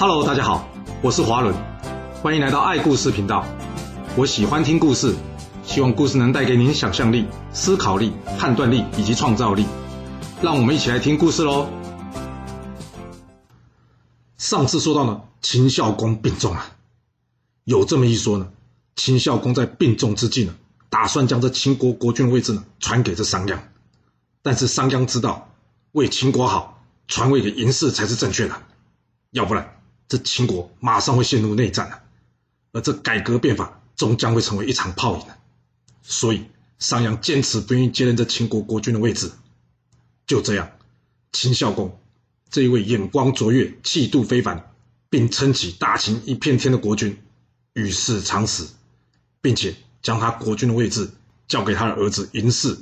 Hello，大家好，我是华伦，欢迎来到爱故事频道。我喜欢听故事，希望故事能带给您想象力、思考力、判断力以及创造力。让我们一起来听故事喽。上次说到呢，秦孝公病重啊，有这么一说呢，秦孝公在病重之际呢，打算将这秦国国君位置呢传给这商鞅，但是商鞅知道为秦国好，传位给嬴氏才是正确的，要不然。这秦国马上会陷入内战了，而这改革变法终将会成为一场泡影啊所以商鞅坚持不愿意接任这秦国国君的位置。就这样，秦孝公这一位眼光卓越、气度非凡，并撑起大秦一片天的国君，与世长辞，并且将他国君的位置交给他的儿子嬴氏。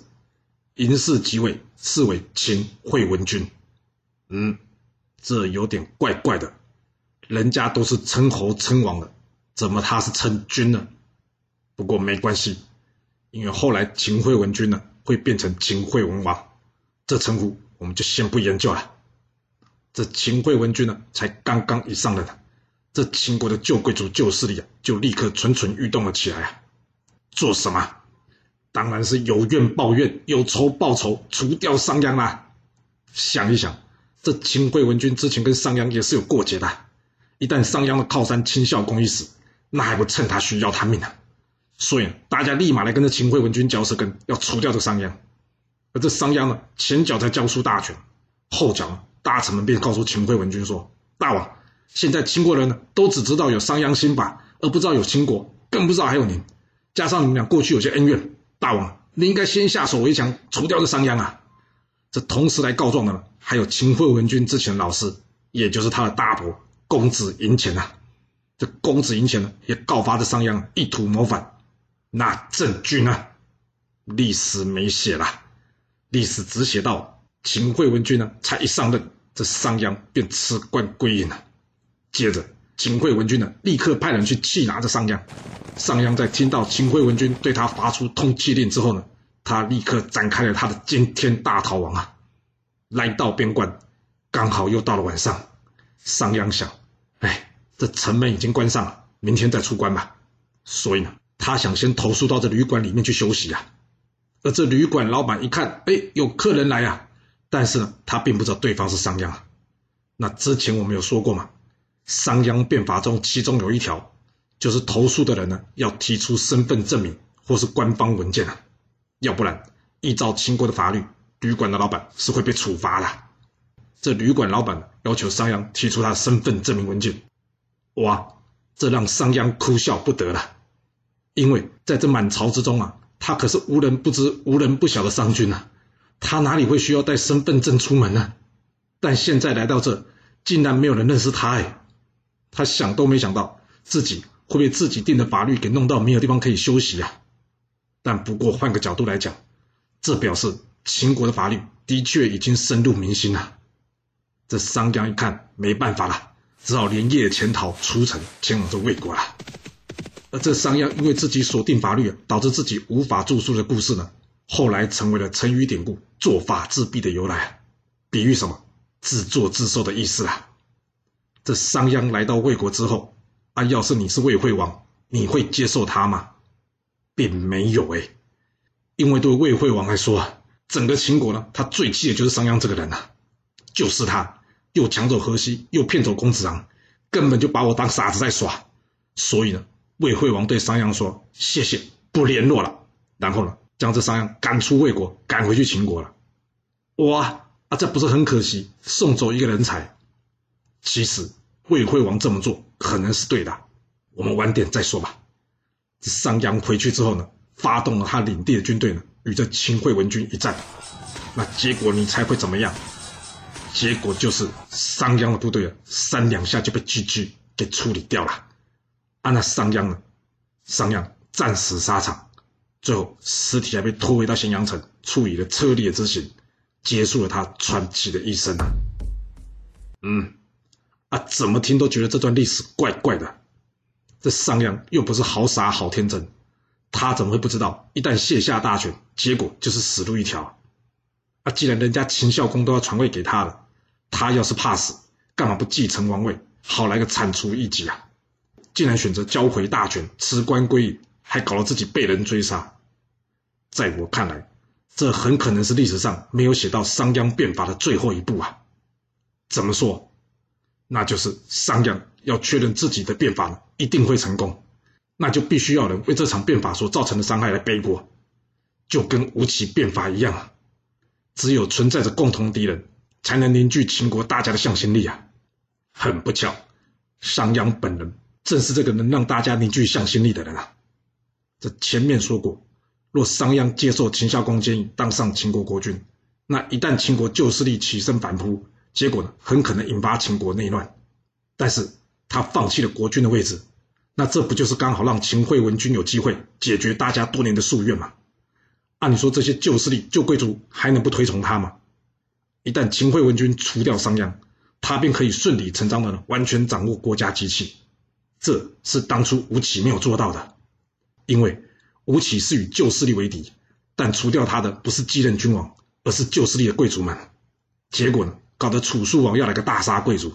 嬴氏即位，是为秦惠文君。嗯，这有点怪怪的。人家都是称侯称王的，怎么他是称君呢？不过没关系，因为后来秦惠文君呢会变成秦惠文王，这称呼我们就先不研究了。这秦惠文君呢才刚刚一上任，这秦国的旧贵族旧势力啊就立刻蠢蠢欲动了起来啊！做什么？当然是有怨报怨，有仇报仇，除掉商鞅啦！想一想，这秦惠文君之前跟商鞅也是有过节的。一旦商鞅的靠山秦孝公一死，那还不趁他需要他命啊？所以大家立马来跟着秦惠文君嚼舌根，要除掉这商鞅。而这商鞅呢，前脚才交出大权，后脚呢，大臣们便告诉秦惠文君说：“大王，现在秦国人呢，都只知道有商鞅新法，而不知道有秦国，更不知道还有您。加上你们俩过去有些恩怨，大王，你应该先下手为强，除掉这商鞅啊！”这同时来告状的呢，还有秦惠文君之前的老师，也就是他的大伯。公子赢钱呐，这公子赢钱呢，也告发这商鞅意图谋反，那证据呢？历史没写了，历史只写到秦惠文君呢，才一上任，这商鞅便辞官归隐了。接着，秦惠文君呢，立刻派人去缉拿这商鞅。商鞅在听到秦惠文君对他发出通缉令之后呢，他立刻展开了他的惊天大逃亡啊！来到边关，刚好又到了晚上。商鞅想，哎，这城门已经关上了，明天再出关吧。所以呢，他想先投宿到这旅馆里面去休息啊。而这旅馆老板一看，哎，有客人来呀，但是呢，他并不知道对方是商鞅啊。那之前我们有说过嘛，商鞅变法中其中有一条，就是投宿的人呢要提出身份证明或是官方文件啊，要不然依照秦国的法律，旅馆的老板是会被处罚的。这旅馆老板要求商鞅提出他身份证明文件，哇，这让商鞅哭笑不得了。因为在这满朝之中啊，他可是无人不知、无人不晓的商君啊，他哪里会需要带身份证出门呢？但现在来到这，竟然没有人认识他哎！他想都没想到自己会被自己定的法律给弄到没有地方可以休息啊。但不过换个角度来讲，这表示秦国的法律的确已经深入民心了。这商鞅一看没办法了，只好连夜潜逃出城，前往这魏国了。而这商鞅因为自己锁定法律，导致自己无法住宿的故事呢，后来成为了成语典故“做法自毙”的由来，比喻什么？自作自受的意思啊。这商鞅来到魏国之后，啊，要是你是魏惠王，你会接受他吗？并没有哎，因为对魏惠王来说啊，整个秦国呢，他最气的就是商鞅这个人呐。就是他，又抢走河西，又骗走公子昂，根本就把我当傻子在耍。所以呢，魏惠王对商鞅说：“谢谢，不联络了。”然后呢，将这商鞅赶出魏国，赶回去秦国了。哇，啊，这不是很可惜，送走一个人才。其实魏惠王这么做可能是对的，我们晚点再说吧。商鞅回去之后呢，发动了他领地的军队呢，与这秦惠文君一战。那结果你猜会怎么样？结果就是商鞅的部队啊，三两下就被狙击给处理掉了。啊，那商鞅呢？商鞅战死沙场，最后尸体还被拖回到咸阳城，处以了车裂之刑，结束了他传奇的一生。嗯，啊，怎么听都觉得这段历史怪怪的。这商鞅又不是好傻好天真，他怎么会不知道，一旦卸下大权，结果就是死路一条？啊，既然人家秦孝公都要传位给他了。他要是怕死，干嘛不继承王位，好来个铲除异己啊！竟然选择交回大权，辞官归隐，还搞了自己被人追杀。在我看来，这很可能是历史上没有写到商鞅变法的最后一步啊！怎么说？那就是商鞅要确认自己的变法一定会成功，那就必须要人为这场变法所造成的伤害来背锅，就跟吴起变法一样啊！只有存在着共同敌人，才能凝聚秦国大家的向心力啊！很不巧，商鞅本人正是这个能让大家凝聚向心力的人啊！这前面说过，若商鞅接受秦孝公建议，当上秦国国君，那一旦秦国旧势力起身反扑，结果呢，很可能引发秦国内乱。但是他放弃了国君的位置，那这不就是刚好让秦惠文君有机会解决大家多年的夙愿吗？按理说这些旧势力、旧贵族还能不推崇他吗？一旦秦惠文君除掉商鞅，他便可以顺理成章的完全掌握国家机器。这是当初吴起没有做到的，因为吴起是与旧势力为敌，但除掉他的不是继任君王，而是旧势力的贵族们。结果呢？搞得楚肃王要来个大杀贵族，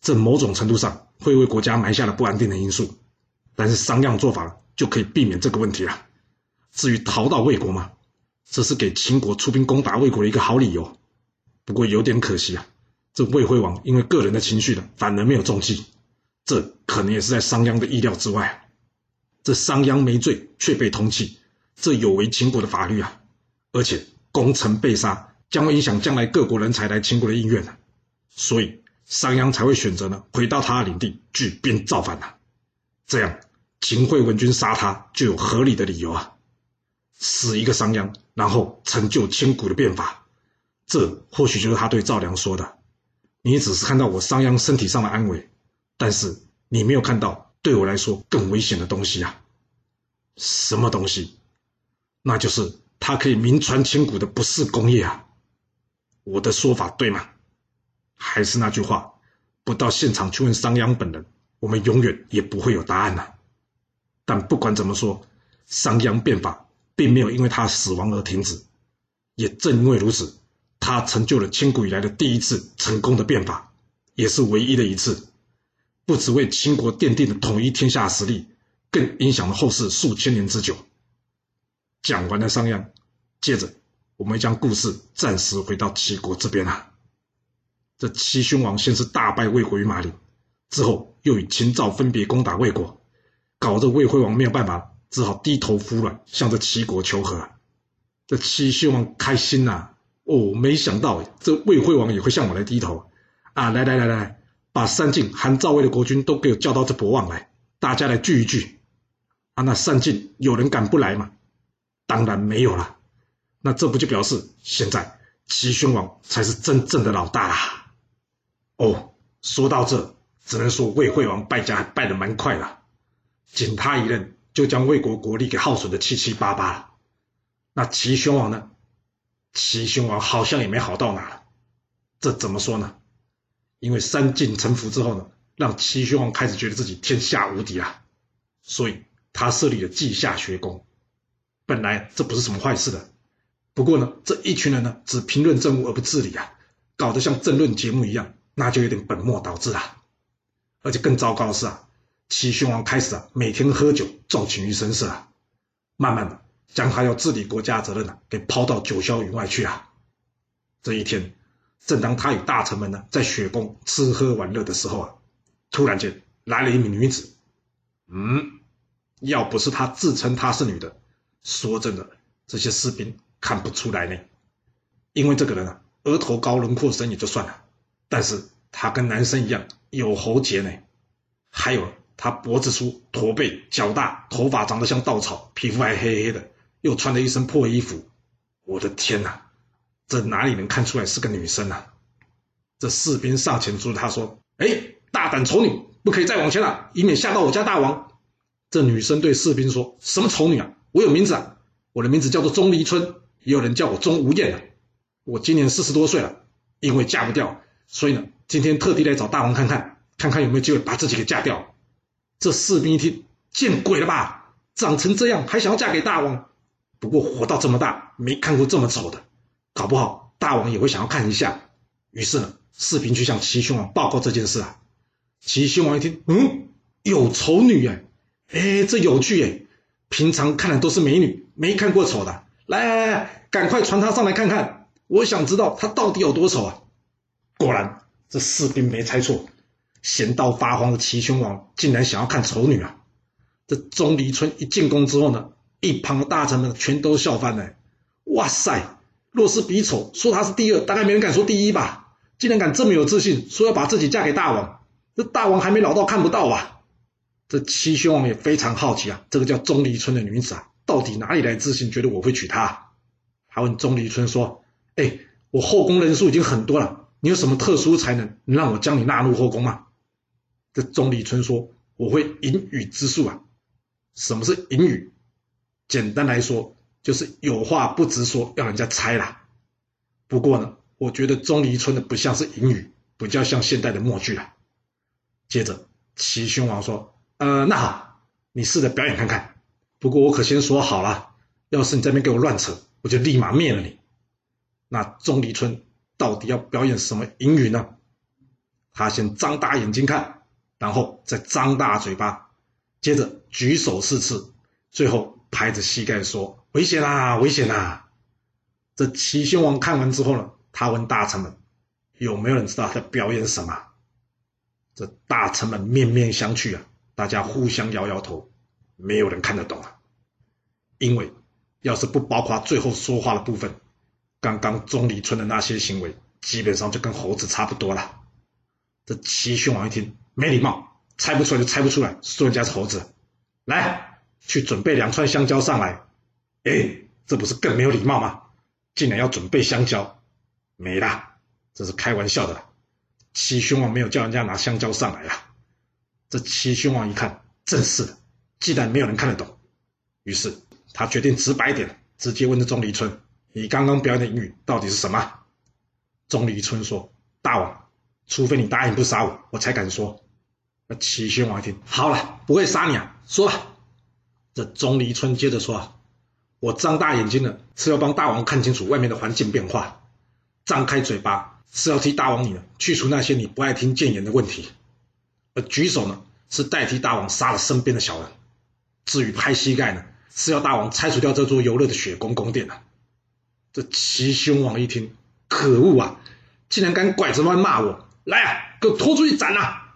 这某种程度上会为国家埋下了不安定的因素。但是商鞅做法就可以避免这个问题了。至于逃到魏国嘛，这是给秦国出兵攻打魏国的一个好理由。不过有点可惜啊，这魏惠王因为个人的情绪呢，反而没有中计。这可能也是在商鞅的意料之外。这商鞅没罪却被通缉，这有违秦国的法律啊！而且功臣被杀。将会影响将来各国人才来秦国的意愿呢，所以商鞅才会选择呢回到他的领地举兵造反呐，这样秦惠文君杀他就有合理的理由啊，死一个商鞅，然后成就千古的变法，这或许就是他对赵良说的：“你只是看到我商鞅身体上的安危，但是你没有看到对我来说更危险的东西啊，什么东西？那就是他可以名传千古的不是功业啊。”我的说法对吗？还是那句话，不到现场去问商鞅本人，我们永远也不会有答案呐。但不管怎么说，商鞅变法并没有因为他死亡而停止。也正因为如此，他成就了千古以来的第一次成功的变法，也是唯一的一次。不只为秦国奠定了统一天下实力，更影响了后世数千年之久。讲完了商鞅，接着。我们将故事暂时回到齐国这边啊。这齐宣王先是大败魏国于马陵，之后又与秦赵分别攻打魏国，搞得魏惠王没有办法，只好低头服软，向着齐国求和。这齐宣王开心呐，哦，没想到这魏惠王也会向我来低头啊！来来来来，把三晋韩赵魏的国君都给我叫到这博望来，大家来聚一聚。啊，那三晋有人敢不来吗？当然没有了。那这不就表示现在齐宣王才是真正的老大啦？哦，说到这，只能说魏惠王败家败得蛮快的，仅他一任就将魏国国力给耗损的七七八八了。那齐宣王呢？齐宣王好像也没好到哪。这怎么说呢？因为三晋臣服之后呢，让齐宣王开始觉得自己天下无敌啊，所以他设立了稷下学宫。本来这不是什么坏事的。不过呢，这一群人呢，只评论政务而不治理啊，搞得像政论节目一样，那就有点本末倒置了。而且更糟糕的是啊，齐宣王开始啊，每天喝酒，纵情于声色啊，慢慢的将他要治理国家责任呢，给抛到九霄云外去啊。这一天，正当他与大臣们呢，在雪宫吃喝玩乐的时候啊，突然间来了一名女子。嗯，要不是他自称她是女的，说真的，这些士兵。看不出来呢，因为这个人啊，额头高，轮廓深也就算了，但是他跟男生一样有喉结呢，还有他脖子粗，驼背，脚大，头发长得像稻草，皮肤还黑黑的，又穿着一身破衣服，我的天哪，这哪里能看出来是个女生啊？这士兵上前阻止他说：“哎，大胆丑女，不可以再往前了，以免吓到我家大王。”这女生对士兵说：“什么丑女啊？我有名字啊，我的名字叫做钟离春。”也有人叫我钟无艳了，我今年四十多岁了，因为嫁不掉，所以呢，今天特地来找大王看看，看看有没有机会把自己给嫁掉。这士兵一听，见鬼了吧，长成这样还想要嫁给大王？不过活到这么大，没看过这么丑的，搞不好大王也会想要看一下。于是呢，士兵去向齐宣王报告这件事啊。齐宣王一听，嗯，有丑女哎，哎，这有趣哎，平常看的都是美女，没看过丑的。来来来，赶快传他上来看看，我想知道他到底有多丑啊！果然，这士兵没猜错，闲到发慌的齐宣王竟然想要看丑女啊！这钟离春一进宫之后呢，一旁的大臣们全都笑翻了。哇塞，若是比丑，说他是第二，大概没人敢说第一吧？竟然敢这么有自信，说要把自己嫁给大王，这大王还没老到看不到吧？这七兄王也非常好奇啊，这个叫钟离春的女子啊。到底哪里来自信，觉得我会娶她？他问钟离春说：“哎，我后宫人数已经很多了，你有什么特殊才能，能让我将你纳入后宫吗？”这钟离春说：“我会隐语之术啊。什么是隐语？简单来说，就是有话不直说，让人家猜啦。不过呢，我觉得钟离春的不像是隐语，比较像现代的默剧了。”接着，齐宣王说：“呃，那好，你试着表演看看。”不过我可先说好了，要是你这边给我乱扯，我就立马灭了你。那钟离春到底要表演什么隐语呢？他先张大眼睛看，然后再张大嘴巴，接着举手四次，最后拍着膝盖说：“危险啦，危险啦！”这齐宣王看完之后呢，他问大臣们：“有没有人知道他在表演什么？”这大臣们面面相觑啊，大家互相摇摇头。没有人看得懂啊，因为要是不包括最后说话的部分，刚刚钟离春的那些行为，基本上就跟猴子差不多了。这齐宣王一听，没礼貌，猜不出来就猜不出来，说人家是猴子。来，去准备两串香蕉上来。哎，这不是更没有礼貌吗？竟然要准备香蕉，没啦，这是开玩笑的。齐宣王没有叫人家拿香蕉上来啊。这齐宣王一看，正是的。既然没有人看得懂，于是他决定直白点，直接问这钟离春：“你刚刚表演的英语到底是什么？”钟离春说：“大王，除非你答应不杀我，我才敢说。”那齐宣王一听，好了，不会杀你啊，说吧。这钟离春接着说：“啊，我张大眼睛呢，是要帮大王看清楚外面的环境变化；张开嘴巴，是要替大王你呢去除那些你不爱听谏言的问题；而举手呢，是代替大王杀了身边的小人。”至于拍膝盖呢，是要大王拆除掉这座游乐的雪宫宫殿啊！这齐宣王一听，可恶啊，竟然敢拐着弯骂我！来啊，给我拖出去斩啊！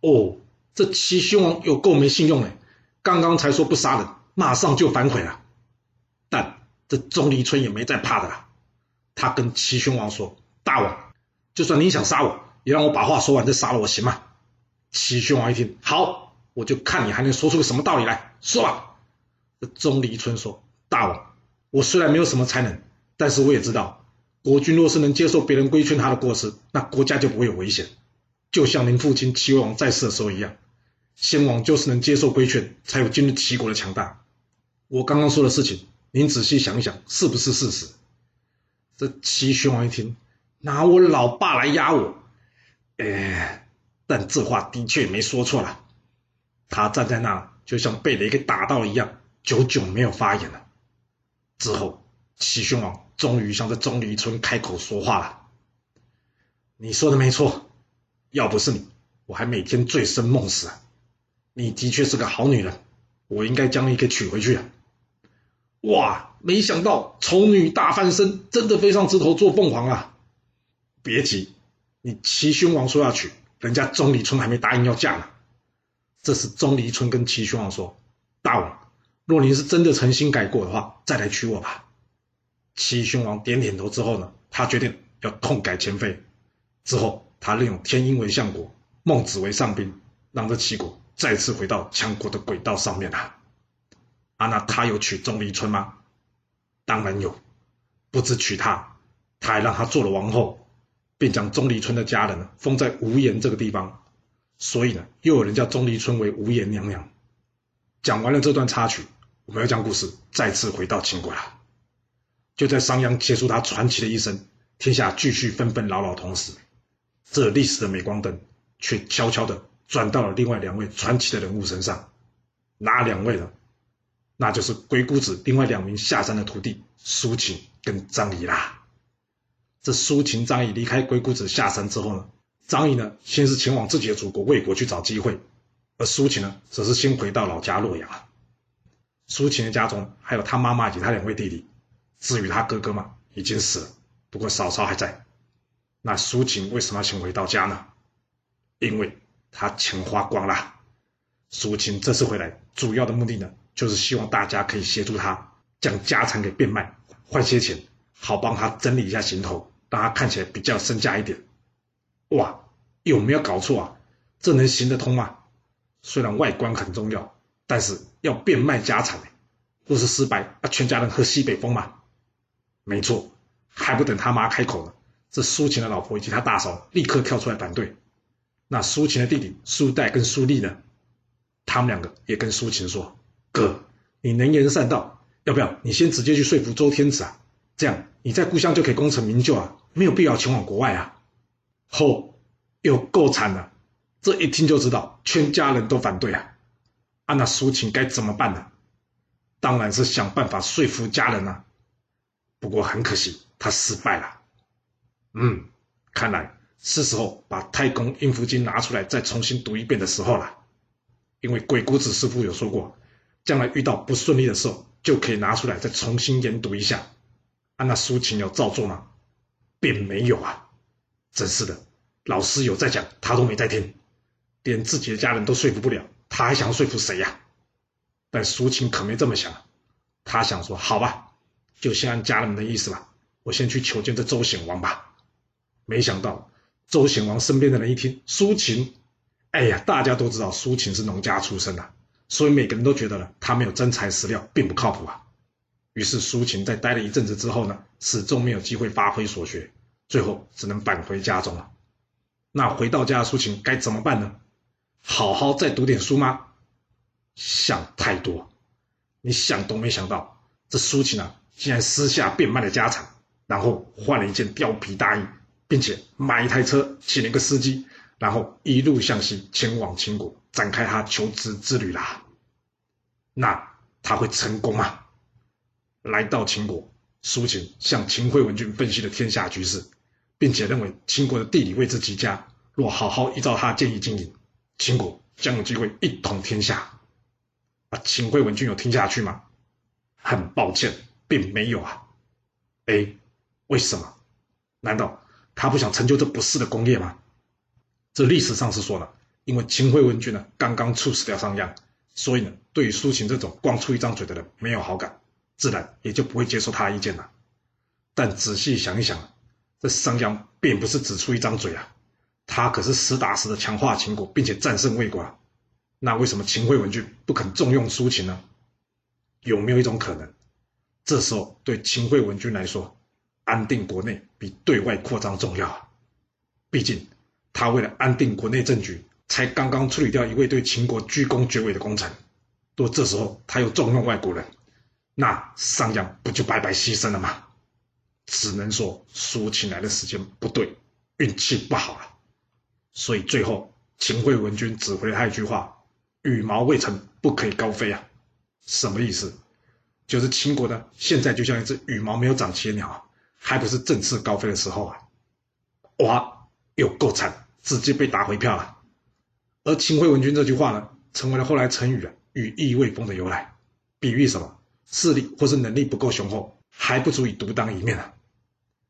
哦，这齐宣王有够没信用哎，刚刚才说不杀人，马上就反悔了。但这钟离春也没再怕的啦，他跟齐宣王说：“大王，就算你想杀我，也让我把话说完再杀了我，行吗？”齐宣王一听，好。我就看你还能说出个什么道理来说吧。这钟离春说：“大王，我虽然没有什么才能，但是我也知道，国君若是能接受别人规劝他的过失，那国家就不会有危险。就像您父亲齐威王在世的时候一样，先王就是能接受规劝，才有今日齐国的强大。我刚刚说的事情，您仔细想一想，是不是事实？”这齐宣王一听，拿我老爸来压我，哎，但这话的确没说错了。他站在那，就像被雷给打到一样，久久没有发言了。之后，齐宣王终于向这钟离春开口说话了：“你说的没错，要不是你，我还每天醉生梦死啊。你的确是个好女人，我应该将你给娶回去啊！”哇，没想到丑女大翻身，真的飞上枝头做凤凰啊！别急，你齐宣王说要娶，人家钟离春还没答应要嫁呢。这时，钟离春跟齐宣王说：“大王，若您是真的诚心改过的话，再来娶我吧。”齐宣王点点头之后呢，他决定要痛改前非。之后，他任用天婴为相国，孟子为上宾，让这齐国再次回到强国的轨道上面啊！啊，那他有娶钟离春吗？当然有，不止娶她，他还让她做了王后，并将钟离春的家人封在无言这个地方。所以呢，又有人叫钟离春为无盐娘娘。讲完了这段插曲，我们要将故事再次回到秦国了。就在商鞅结束他传奇的一生，天下继续纷纷扰扰同时，这历史的镁光灯却悄悄的转到了另外两位传奇的人物身上。哪两位呢？那就是鬼谷子另外两名下山的徒弟苏秦跟张仪啦。这苏秦、张仪离开鬼谷子下山之后呢？张仪呢，先是前往自己的祖国魏国去找机会，而苏秦呢，则是先回到老家洛阳。苏秦的家中还有他妈妈以及他两位弟弟，至于他哥哥嘛，已经死了，不过嫂嫂还在。那苏秦为什么要先回到家呢？因为他钱花光了。苏秦这次回来，主要的目的呢，就是希望大家可以协助他将家产给变卖，换些钱，好帮他整理一下行头，让他看起来比较身价一点。哇，有没有搞错啊？这能行得通吗？虽然外观很重要。但是要变卖家产，若是失败，那全家人喝西北风嘛？没错，还不等他妈开口呢，这苏秦的老婆以及他大嫂立刻跳出来反对。那苏秦的弟弟苏代跟苏厉呢？他们两个也跟苏秦说：“哥，你能言善道，要不要你先直接去说服周天子啊？这样你在故乡就可以功成名就啊，没有必要前往国外啊。”吼，又够惨了，这一听就知道全家人都反对啊啊。那苏秦该怎么办呢？当然是想办法说服家人啊。不过很可惜，他失败了。嗯，看来是时候把太公阴符经拿出来再重新读一遍的时候了。因为鬼谷子师傅有说过，将来遇到不顺利的时候，就可以拿出来再重新研读一下。啊，那苏秦有照做吗？并没有啊。真是的，老师有在讲，他都没在听，连自己的家人都说服不了。他还想说服谁呀？但苏秦可没这么想，他想说：“好吧，就先按家人们的意思吧，我先去求见这周显王吧。”没想到周显王身边的人一听苏秦，哎呀，大家都知道苏秦是农家出身的，所以每个人都觉得呢，他没有真材实料，并不靠谱啊。于是苏秦在待了一阵子之后呢，始终没有机会发挥所学，最后只能返回家中了。那回到家的苏秦该怎么办呢？好好再读点书吗？想太多，你想都没想到，这苏秦啊，竟然私下变卖了家产，然后换了一件貂皮大衣，并且买一台车，请了一个司机，然后一路向西前往秦国，展开他求职之旅啦。那他会成功吗？来到秦国，苏秦向秦惠文君分析了天下局势，并且认为秦国的地理位置极佳，若好好依照他建议经营。秦国将有机会一统天下，啊，秦惠文君有听下去吗？很抱歉，并没有啊。哎，为什么？难道他不想成就这不世的功业吗？这历史上是说了，因为秦惠文君呢刚刚处死掉商鞅，所以呢对于苏秦这种光出一张嘴的人没有好感，自然也就不会接受他意见了。但仔细想一想，这商鞅并不是只出一张嘴啊。他可是实打实的强化秦国，并且战胜魏国，啊那为什么秦惠文君不肯重用苏秦呢？有没有一种可能，这时候对秦惠文君来说，安定国内比对外扩张重要啊？毕竟他为了安定国内政局，才刚刚处理掉一位对秦国居功厥伟的功臣，若这时候他又重用外国人，那商鞅不就白白牺牲了吗？只能说苏秦来的时间不对，运气不好了。所以最后，秦惠文君只回了他一句话：“羽毛未成，不可以高飞啊！”什么意思？就是秦国呢，现在就像一只羽毛没有长齐的鸟，还不是正式高飞的时候啊！哇，又够惨，直接被打回票了。而秦惠文君这句话呢，成为了后来成语啊“羽翼未丰”的由来，比喻什么？势力或是能力不够雄厚，还不足以独当一面啊！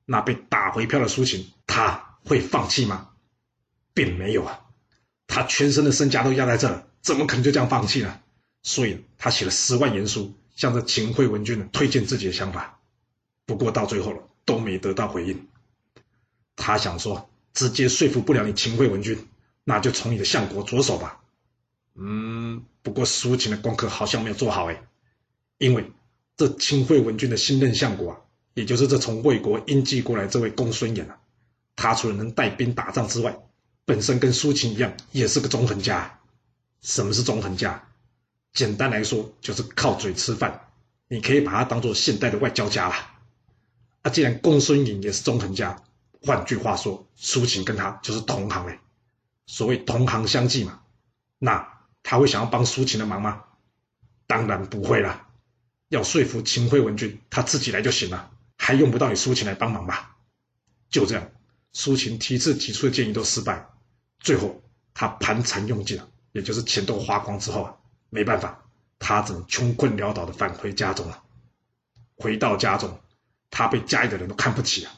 那被打回票的苏秦，他会放弃吗？并没有啊，他全身的身家都压在这了，怎么可能就这样放弃呢？所以他写了十万言书，向着秦惠文君呢推荐自己的想法。不过到最后了，都没得到回应。他想说，直接说服不了你秦惠文君，那就从你的相国着手吧。嗯，不过苏秦的功课好像没有做好哎，因为这秦惠文君的新任相国啊，也就是这从魏国应继过来这位公孙衍啊，他除了能带兵打仗之外，本身跟苏秦一样，也是个纵横家。什么是纵横家？简单来说，就是靠嘴吃饭。你可以把他当做现代的外交家啦。啊，既然公孙颖也是纵横家，换句话说，苏秦跟他就是同行嘞。所谓同行相忌嘛。那他会想要帮苏秦的忙吗？当然不会啦。要说服秦惠文君，他自己来就行了，还用不到你苏秦来帮忙吧？就这样。苏秦提次提出的建议都失败，最后他盘缠用尽了，也就是钱都花光之后啊，没办法，他只能穷困潦倒的返回家中了。回到家中，他被家里的人都看不起啊，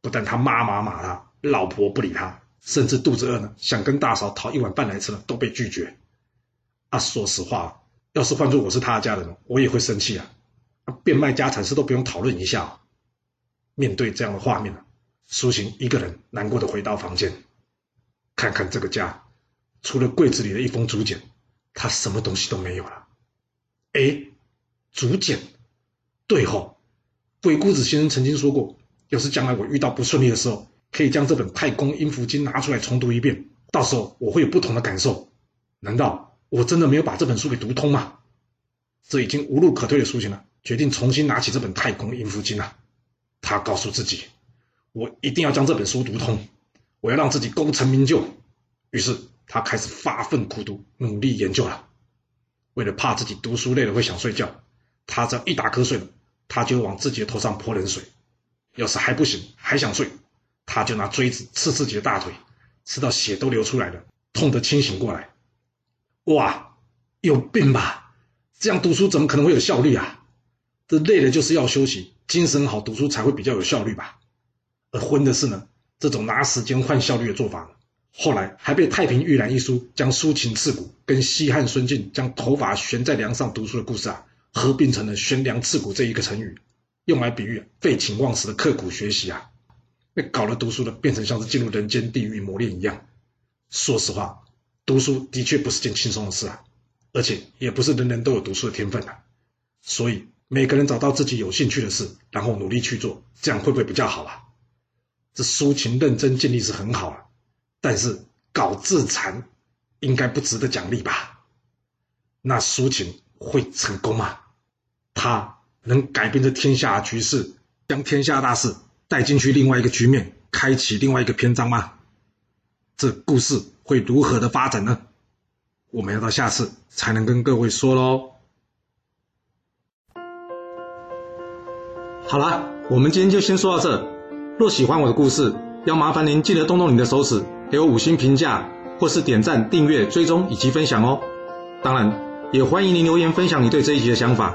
不但他妈妈骂他，老婆不理他，甚至肚子饿呢，想跟大嫂讨一碗饭来吃呢，都被拒绝。啊，说实话，要是换做我是他的家人，我也会生气啊，变卖家产事都不用讨论一下。面对这样的画面呢？苏秦一个人难过的回到房间，看看这个家，除了柜子里的一封竹简，他什么东西都没有了。哎，竹简，对吼，鬼谷子先生曾经说过，要是将来我遇到不顺利的时候，可以将这本《太公阴符经》拿出来重读一遍，到时候我会有不同的感受。难道我真的没有把这本书给读通吗？这已经无路可退的苏秦了，决定重新拿起这本《太公阴符经》啊！他告诉自己。我一定要将这本书读通，我要让自己功成名就。于是他开始发奋苦读，努力研究了。为了怕自己读书累了会想睡觉，他只要一打瞌睡了，他就往自己的头上泼冷水。要是还不行，还想睡，他就拿锥子刺自己的大腿，刺到血都流出来了，痛得清醒过来。哇，有病吧？这样读书怎么可能会有效率啊？这累了就是要休息，精神好读书才会比较有效率吧？而昏的是呢，这种拿时间换效率的做法，后来还被《太平御览》一书将苏秦刺骨跟西汉孙敬将头发悬在梁上读书的故事啊，合并成了“悬梁刺股”这一个成语，用来比喻废寝忘食的刻苦学习啊。那搞了读书的，变成像是进入人间地狱磨练一样。说实话，读书的确不是件轻松的事啊，而且也不是人人都有读书的天分啊。所以每个人找到自己有兴趣的事，然后努力去做，这样会不会比较好啊？这苏秦认真尽力是很好啊，但是搞自残应该不值得奖励吧？那苏秦会成功吗？他能改变这天下局势，将天下大事带进去另外一个局面，开启另外一个篇章吗？这故事会如何的发展呢？我们要到下次才能跟各位说喽。好了，我们今天就先说到这。若喜欢我的故事，要麻烦您记得动动你的手指，给我五星评价，或是点赞、订阅、追踪以及分享哦。当然，也欢迎您留言分享你对这一集的想法，